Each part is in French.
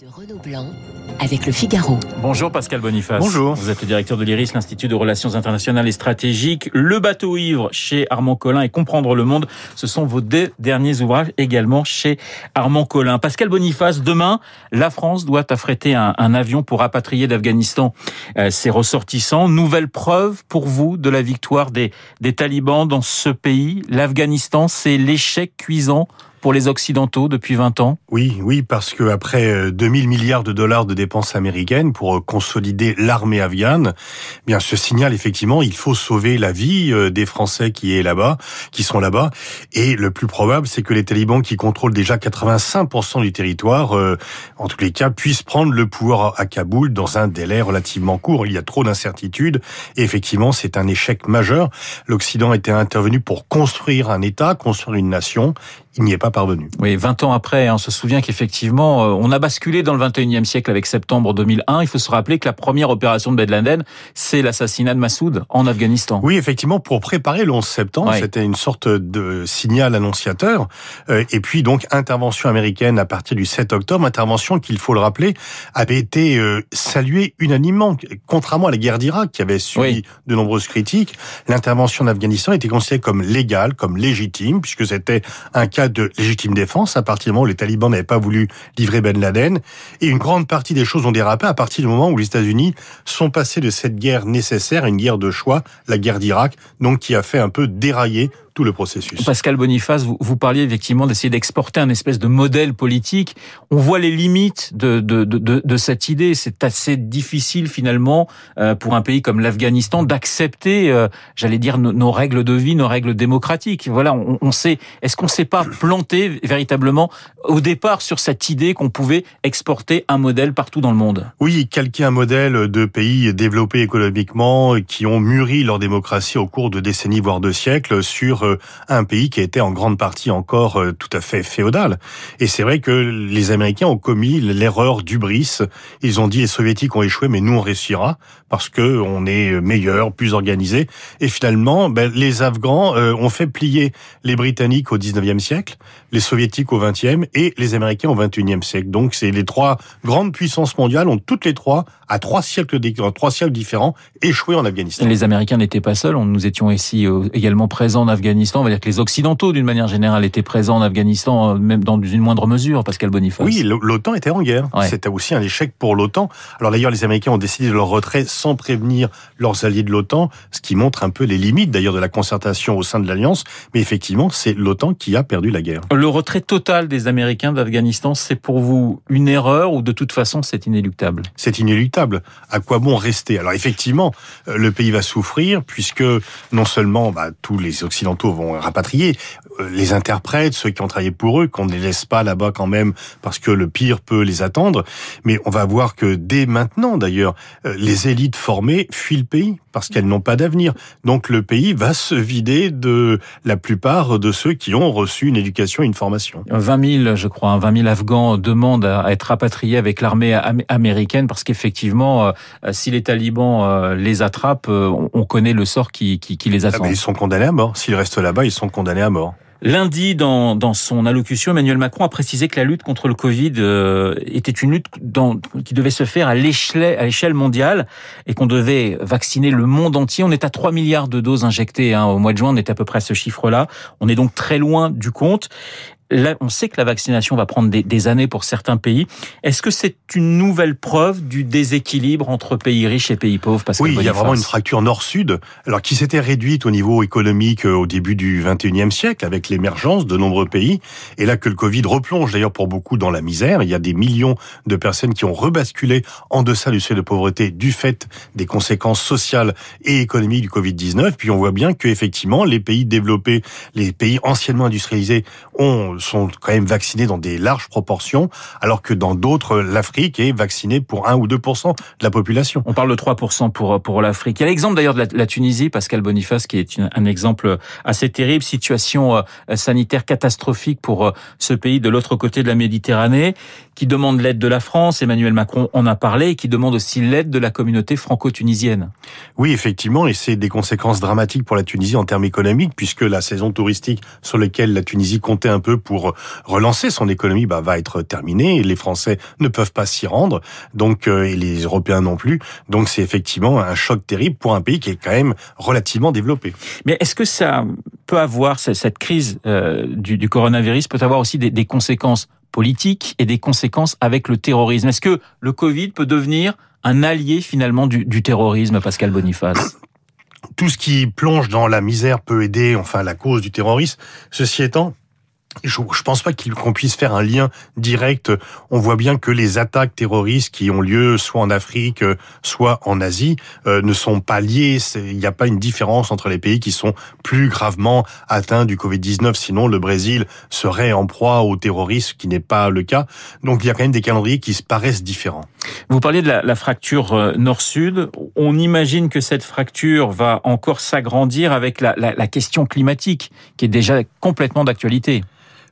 de Renaud Blanc avec le Figaro. Bonjour Pascal Boniface. Bonjour. Vous êtes le directeur de l'IRIS, l'Institut de Relations Internationales et Stratégiques. Le bateau ivre chez Armand Collin et Comprendre le monde, ce sont vos deux derniers ouvrages également chez Armand Collin. Pascal Boniface, demain, la France doit affréter un, un avion pour rapatrier d'Afghanistan euh, ses ressortissants. Nouvelle preuve pour vous de la victoire des, des talibans dans ce pays. L'Afghanistan, c'est l'échec cuisant pour les Occidentaux depuis 20 ans? Oui, oui, parce que après 2000 milliards de dollars de dépenses américaines pour consolider l'armée afghane, eh bien ce signal effectivement, il faut sauver la vie euh, des Français qui est là-bas, qui sont là-bas, et le plus probable, c'est que les talibans qui contrôlent déjà 85% du territoire, euh, en tous les cas, puissent prendre le pouvoir à Kaboul dans un délai relativement court. Il y a trop d'incertitudes, et effectivement, c'est un échec majeur. L'Occident était intervenu pour construire un État, construire une nation il n'y est pas parvenu. Oui, 20 ans après, on se souvient qu'effectivement, euh, on a basculé dans le 21e siècle avec septembre 2001. Il faut se rappeler que la première opération de Ben Laden, c'est l'assassinat de Massoud en Afghanistan. Oui, effectivement, pour préparer le 11 septembre, ouais. c'était une sorte de signal annonciateur. Euh, et puis donc, intervention américaine à partir du 7 octobre, intervention qu'il faut le rappeler, avait été euh, saluée unanimement. Contrairement à la guerre d'Irak, qui avait subi oui. de nombreuses critiques, l'intervention en Afghanistan était considérée comme légale, comme légitime, puisque c'était un cas de légitime défense à partir du moment où les talibans n'avaient pas voulu livrer Ben Laden. Et une grande partie des choses ont dérapé à partir du moment où les États-Unis sont passés de cette guerre nécessaire à une guerre de choix, la guerre d'Irak, donc qui a fait un peu dérailler tout le processus. Pascal Boniface, vous, vous parliez effectivement d'essayer d'exporter un espèce de modèle politique. On voit les limites de, de, de, de cette idée. C'est assez difficile finalement euh, pour un pays comme l'Afghanistan d'accepter, euh, j'allais dire, nos, nos, règles de vie, nos règles démocratiques. Voilà, on, on sait. Est-ce qu'on ne s'est pas planté véritablement au départ sur cette idée qu'on pouvait exporter un modèle partout dans le monde? Oui, calquer un modèle de pays développés économiquement qui ont mûri leur démocratie au cours de décennies voire de siècles sur un pays qui était en grande partie encore tout à fait féodal. Et c'est vrai que les Américains ont commis l'erreur d'ubris. Ils ont dit les Soviétiques ont échoué, mais nous on réussira parce que on est meilleur, plus organisé. Et finalement, ben, les Afghans euh, ont fait plier les Britanniques au 19e siècle, les Soviétiques au 20e et les Américains au 21e siècle. Donc c'est les trois grandes puissances mondiales ont toutes les trois à trois siècles, trois siècles différents échoué en Afghanistan. Les Américains n'étaient pas seuls. Nous étions ici également présents en Afghanistan. On va dire que les Occidentaux, d'une manière générale, étaient présents en Afghanistan, même dans une moindre mesure, Pascal Boniface. Oui, l'OTAN était en guerre. Ouais. C'était aussi un échec pour l'OTAN. Alors d'ailleurs, les Américains ont décidé de leur retrait sans prévenir leurs alliés de l'OTAN, ce qui montre un peu les limites d'ailleurs de la concertation au sein de l'Alliance. Mais effectivement, c'est l'OTAN qui a perdu la guerre. Le retrait total des Américains d'Afghanistan, c'est pour vous une erreur ou de toute façon c'est inéluctable? C'est inéluctable. À quoi bon rester? Alors effectivement, le pays va souffrir puisque non seulement bah, tous les Occidentaux vont rapatrier les interprètes, ceux qui ont travaillé pour eux, qu'on ne les laisse pas là-bas quand même parce que le pire peut les attendre. Mais on va voir que dès maintenant, d'ailleurs, les élites formées fuient le pays parce qu'elles n'ont pas d'avenir. Donc le pays va se vider de la plupart de ceux qui ont reçu une éducation et une formation. 20 000, je crois, 20 000 Afghans demandent à être rapatriés avec l'armée américaine parce qu'effectivement, si les talibans les attrapent, on connaît le sort qui, qui, qui les attend. Ah ils sont condamnés à mort. S'ils restent ils sont condamnés à mort. Lundi, dans, dans son allocution, Emmanuel Macron a précisé que la lutte contre le Covid euh, était une lutte dans, qui devait se faire à l'échelle mondiale et qu'on devait vacciner le monde entier. On est à 3 milliards de doses injectées hein, au mois de juin, on est à peu près à ce chiffre-là. On est donc très loin du compte. Là, on sait que la vaccination va prendre des, des années pour certains pays. Est-ce que c'est une nouvelle preuve du déséquilibre entre pays riches et pays pauvres Parce Oui, il y a vraiment une fracture nord-sud, alors qui s'était réduite au niveau économique au début du 21e siècle avec l'émergence de nombreux pays. Et là que le Covid replonge d'ailleurs pour beaucoup dans la misère. Il y a des millions de personnes qui ont rebasculé en deçà du seuil de pauvreté du fait des conséquences sociales et économiques du Covid-19. Puis on voit bien que effectivement les pays développés, les pays anciennement industrialisés ont sont quand même vaccinés dans des larges proportions, alors que dans d'autres, l'Afrique est vaccinée pour 1 ou 2 de la population. On parle de 3% pour, pour l'Afrique. Il y a l'exemple d'ailleurs de la, Tunisie, Pascal Boniface, qui est un exemple assez terrible, situation sanitaire catastrophique pour ce pays de l'autre côté de la Méditerranée qui demande l'aide de la France, Emmanuel Macron en a parlé, et qui demande aussi l'aide de la communauté franco-tunisienne. Oui, effectivement, et c'est des conséquences dramatiques pour la Tunisie en termes économiques, puisque la saison touristique sur laquelle la Tunisie comptait un peu pour relancer son économie bah, va être terminée, et les Français ne peuvent pas s'y rendre, donc euh, et les Européens non plus. Donc c'est effectivement un choc terrible pour un pays qui est quand même relativement développé. Mais est-ce que ça peut avoir cette crise euh, du, du, coronavirus peut avoir aussi des, des conséquences politiques et des conséquences avec le terrorisme Est-ce que le Covid peut devenir un allié finalement du, du terrorisme, Pascal Boniface Tout ce qui plonge dans la misère peut aider, enfin, la cause du terrorisme. Ceci étant, je ne pense pas qu'on puisse faire un lien direct. On voit bien que les attaques terroristes qui ont lieu soit en Afrique, soit en Asie, euh, ne sont pas liées. Il n'y a pas une différence entre les pays qui sont plus gravement atteints du Covid-19. Sinon, le Brésil serait en proie au terrorisme, qui n'est pas le cas. Donc, il y a quand même des calendriers qui se paraissent différents. Vous parliez de la, la fracture euh, nord-sud. On imagine que cette fracture va encore s'agrandir avec la, la, la question climatique, qui est déjà complètement d'actualité.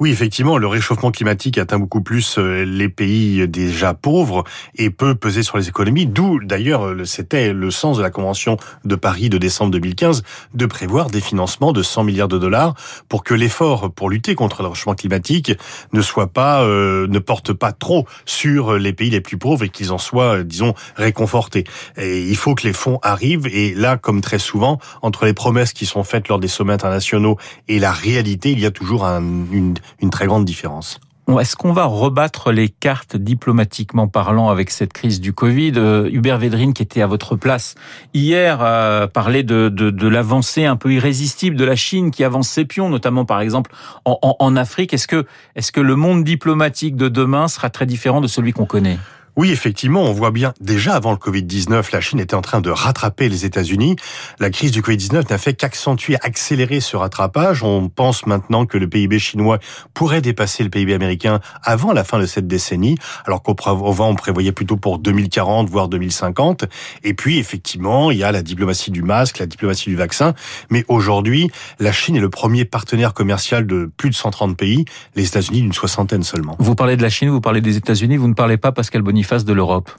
Oui, effectivement, le réchauffement climatique atteint beaucoup plus euh, les pays déjà pauvres et peut peser sur les économies, d'où d'ailleurs c'était le sens de la Convention de Paris de décembre 2015 de prévoir des financements de 100 milliards de dollars pour que l'effort pour lutter contre le réchauffement climatique ne soit pas, euh, ne porte pas trop sur les pays les plus pauvres et qu'ils en soient, disons, réconfortés. Et il faut que les fonds arrivent et là, comme très souvent, entre les promesses qui sont faites lors des sommets internationaux et la réalité, il y a toujours un, une une très grande différence. Est-ce qu'on va rebattre les cartes diplomatiquement parlant avec cette crise du Covid? Euh, Hubert Védrine, qui était à votre place hier, euh, parlait de, de, l'avancée un peu irrésistible de la Chine qui avance ses pions, notamment par exemple en, en, Afrique. Est-ce que, est-ce que le monde diplomatique de demain sera très différent de celui qu'on connaît? Oui, effectivement, on voit bien, déjà avant le Covid-19, la Chine était en train de rattraper les États-Unis. La crise du Covid-19 n'a fait qu'accentuer, accélérer ce rattrapage. On pense maintenant que le PIB chinois pourrait dépasser le PIB américain avant la fin de cette décennie, alors qu'auparavant on prévoyait plutôt pour 2040, voire 2050. Et puis, effectivement, il y a la diplomatie du masque, la diplomatie du vaccin. Mais aujourd'hui, la Chine est le premier partenaire commercial de plus de 130 pays, les États-Unis d'une soixantaine seulement. Vous parlez de la Chine, vous parlez des États-Unis, vous ne parlez pas, Pascal Boniface, face de l'Europe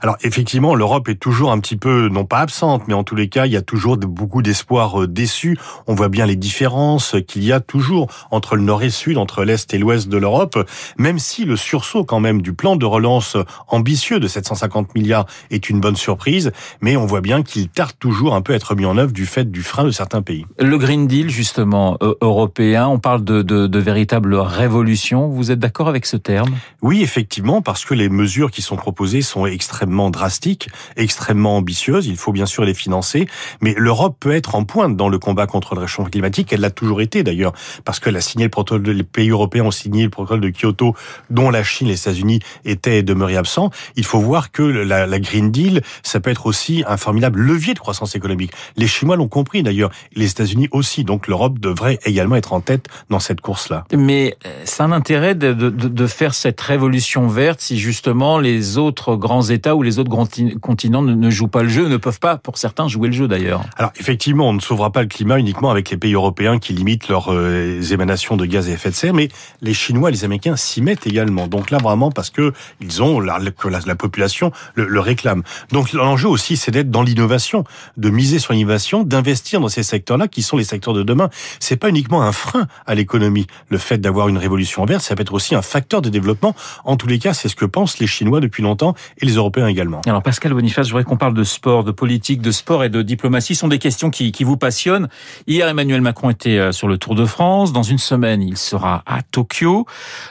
Alors effectivement, l'Europe est toujours un petit peu, non pas absente, mais en tous les cas, il y a toujours beaucoup d'espoirs euh, déçus. On voit bien les différences qu'il y a toujours entre le nord et le sud, entre l'est et l'ouest de l'Europe, même si le sursaut quand même du plan de relance ambitieux de 750 milliards est une bonne surprise, mais on voit bien qu'il tarde toujours un peu à être mis en œuvre du fait du frein de certains pays. Le Green Deal, justement, euh, européen, on parle de, de, de véritable révolution. Vous êtes d'accord avec ce terme? Oui, effectivement, parce que les mesures qui sont proposées sont extrêmement drastiques, extrêmement ambitieuses. Il faut bien sûr les financer, mais l'Europe peut être en pointe dans le combat contre le réchauffement climatique. Elle l'a toujours été d'ailleurs, parce qu'elle a signé le protocole, les pays européens ont signé le protocole de Kyoto, dont la Chine et les États-Unis étaient demeurés absents. Il faut voir que la, la Green Deal, ça peut être aussi un formidable levier de croissance économique. Les Chinois l'ont compris d'ailleurs, les États-Unis aussi. Donc l'Europe devrait également être en tête dans cette course-là. Mais euh, c'est un intérêt de, de, de faire cette révolution verte si justement les autres grands États ou les autres grands continents ne, jouent pas le jeu, ne peuvent pas, pour certains, jouer le jeu d'ailleurs. Alors effectivement, on ne sauvera pas le climat uniquement avec les pays européens qui limitent leurs euh, émanations de gaz à effet de serre, mais les Chinois et les Américains s'y mettent également. Donc là, vraiment, parce que ils ont la, la, la population le, le, réclame. Donc l'enjeu aussi, c'est d'être dans l'innovation, de miser sur l'innovation, d'investir dans ces secteurs-là qui sont les secteurs de demain. C'est pas uniquement un frein à l'économie, le fait d'avoir une révolution verte, ça peut être aussi un facteur de développement. En tous les cas, c'est ce que pensent les Chinois depuis longtemps et les Européens également. Alors Pascal Boniface, je voudrais qu'on parle de sport, de politique, de sport et de diplomatie. Ce sont des questions qui, qui vous passionnent. Hier, Emmanuel Macron était euh, sur le Tour de France. Dans une semaine, il sera à Tokyo.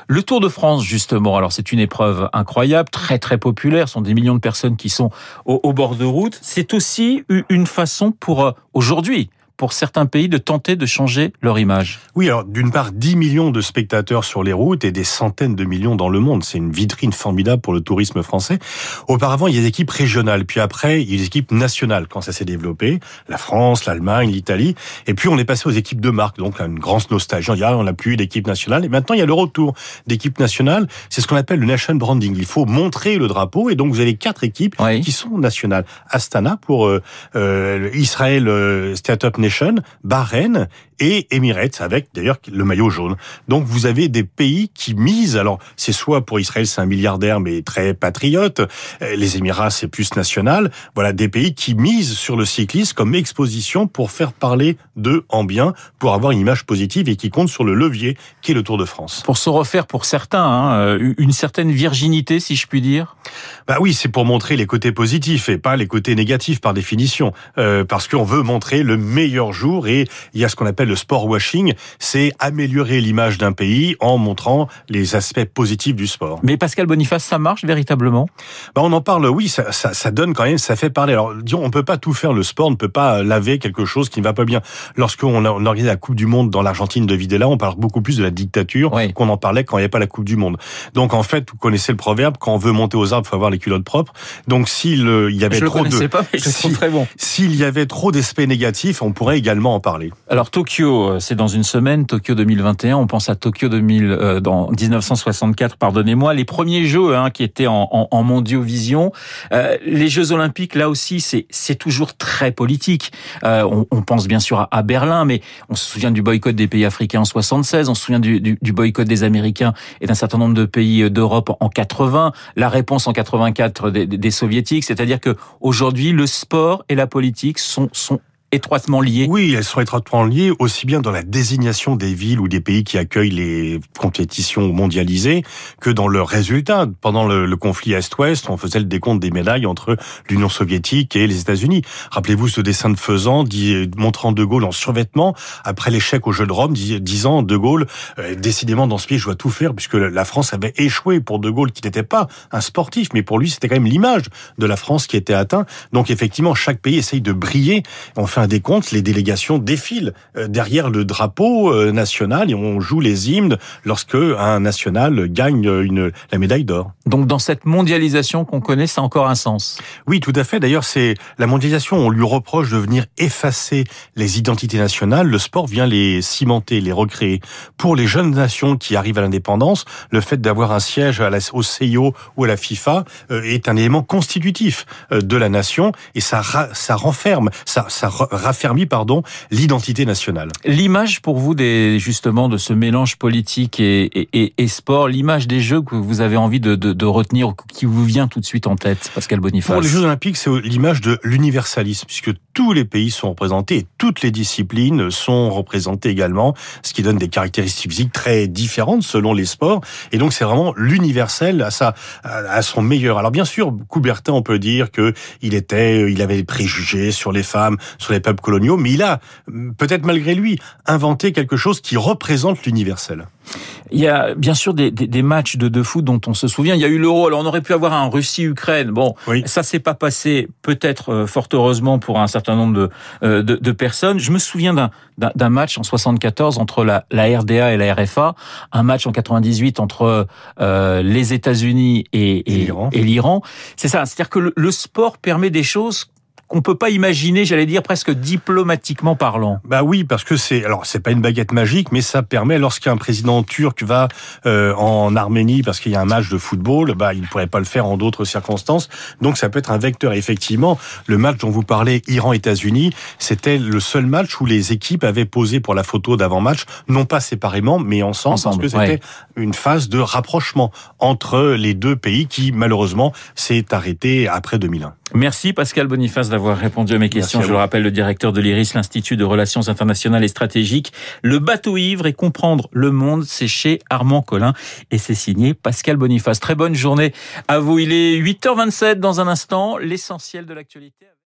Le Tour de France, justement, alors c'est une épreuve incroyable, très très populaire. Ce sont des millions de personnes qui sont au, au bord de route. C'est aussi une façon pour euh, aujourd'hui pour certains pays de tenter de changer leur image. Oui, alors d'une part, 10 millions de spectateurs sur les routes et des centaines de millions dans le monde. C'est une vitrine formidable pour le tourisme français. Auparavant, il y a des équipes régionales, puis après, il y a des équipes nationales quand ça s'est développé. La France, l'Allemagne, l'Italie. Et puis, on est passé aux équipes de marque. Donc, une grande nostalgie. On dit, ah, on n'a plus d'équipe nationale. Et maintenant, il y a le retour d'équipes nationales. C'est ce qu'on appelle le nation branding. Il faut montrer le drapeau. Et donc, vous avez quatre équipes oui. qui sont nationales. Astana pour euh, euh, Israël euh, Startup Nations, Bahreïn et Emirates avec d'ailleurs le maillot jaune. Donc vous avez des pays qui misent. Alors c'est soit pour Israël c'est un milliardaire mais très patriote. Euh, les Émirats c'est plus national. Voilà des pays qui misent sur le cyclisme comme exposition pour faire parler d'eux en bien, pour avoir une image positive et qui compte sur le levier qui est le Tour de France. Pour se refaire pour certains hein, euh, une certaine virginité si je puis dire. Bah oui c'est pour montrer les côtés positifs et pas les côtés négatifs par définition. Euh, parce qu'on veut montrer le meilleur jour et il y a ce qu'on appelle le sport washing, c'est améliorer l'image d'un pays en montrant les aspects positifs du sport. Mais Pascal Boniface, ça marche véritablement? Bah On en parle, oui, ça, ça, ça, donne quand même, ça fait parler. Alors, disons, on peut pas tout faire le sport, on ne peut pas laver quelque chose qui ne va pas bien. Lorsqu'on on organise la Coupe du Monde dans l'Argentine de Videla, on parle beaucoup plus de la dictature qu'on en parlait quand il n'y avait pas la Coupe du Monde. Donc, en fait, vous connaissez le proverbe, quand on veut monter aux arbres, il faut avoir les culottes propres. Donc, s'il y avait je trop de... Pas, mais je si, très bon. S'il y avait trop d'aspects négatifs, on pourrait également en parler. Alors, Tokyo euh, c'est dans une semaine, Tokyo 2021. On pense à Tokyo 2000, euh, dans 1964, pardonnez-moi. Les premiers Jeux hein, qui étaient en, en, en mondiovision. Euh, les Jeux Olympiques, là aussi, c'est toujours très politique. Euh, on, on, pense bien sûr à, à, Berlin, mais on se souvient du boycott des pays africains en 76. On se souvient du, du, du boycott des Américains et d'un certain nombre de pays d'Europe en 80. La réponse en 84 des, des soviétiques. C'est-à-dire que aujourd'hui, le sport et la politique sont sont étroitement liées Oui, elles sont étroitement liées, aussi bien dans la désignation des villes ou des pays qui accueillent les compétitions mondialisées que dans leurs résultats. Pendant le, conflit Est-Ouest, on faisait le décompte des médailles entre l'Union soviétique et les États-Unis. Rappelez-vous ce dessin de Faisan dit, montrant De Gaulle en survêtement après l'échec au Jeu de Rome, disant De Gaulle, euh, décidément dans ce pays, je dois tout faire puisque la France avait échoué pour De Gaulle qui n'était pas un sportif, mais pour lui c'était quand même l'image de la France qui était atteinte. Donc effectivement, chaque pays essaye de briller. Un décompte, les délégations défilent euh, derrière le drapeau euh, national et on joue les hymnes lorsque un national gagne une, la médaille d'or. Donc dans cette mondialisation qu'on connaît, ça a encore un sens. Oui, tout à fait. D'ailleurs, c'est la mondialisation. On lui reproche de venir effacer les identités nationales. Le sport vient les cimenter, les recréer. Pour les jeunes nations qui arrivent à l'indépendance, le fait d'avoir un siège à la, au CIO ou à la FIFA euh, est un élément constitutif de la nation et ça, ça renferme, ça, ça raffermit pardon l'identité nationale. L'image pour vous des justement de ce mélange politique et, et, et sport, l'image des Jeux que vous avez envie de, de, de, retenir, qui vous vient tout de suite en tête, Pascal Boniface? Pour les Jeux Olympiques, c'est l'image de l'universalisme, puisque tous les pays sont représentés, et toutes les disciplines sont représentées également, ce qui donne des caractéristiques physiques très différentes selon les sports. Et donc c'est vraiment l'universel à sa à son meilleur. Alors bien sûr, Coubertin, on peut dire que il était, il avait des préjugés sur les femmes, sur les peuples coloniaux, mais il a peut-être malgré lui inventé quelque chose qui représente l'universel. Il y a bien sûr des, des, des, matchs de, de foot dont on se souvient. Il y a eu l'Euro. Alors on aurait pu avoir un Russie-Ukraine. Bon, oui. ça s'est pas passé. Peut-être euh, fort heureusement pour un certain nombre de, euh, de, de personnes. Je me souviens d'un match en 74 entre la, la, RDA et la RFA, un match en 98 entre euh, les États-Unis et, et, et l'Iran. C'est ça. C'est-à-dire que le, le sport permet des choses qu'on peut pas imaginer, j'allais dire presque diplomatiquement parlant. Bah oui, parce que c'est alors c'est pas une baguette magique, mais ça permet lorsqu'un président turc va euh, en Arménie parce qu'il y a un match de football, bah il ne pourrait pas le faire en d'autres circonstances. Donc ça peut être un vecteur. effectivement, le match dont vous parlez, Iran-États-Unis, c'était le seul match où les équipes avaient posé pour la photo d'avant-match, non pas séparément, mais ensemble, ensemble parce que c'était une phase de rapprochement entre les deux pays qui malheureusement s'est arrêté après 2001. Merci Pascal Boniface d'avoir répondu à mes questions. Je le rappelle, le directeur de l'IRIS, l'Institut de Relations Internationales et Stratégiques. Le bateau ivre et comprendre le monde, c'est chez Armand Collin et c'est signé Pascal Boniface. Très bonne journée à vous. Il est 8h27 dans un instant, l'essentiel de l'actualité.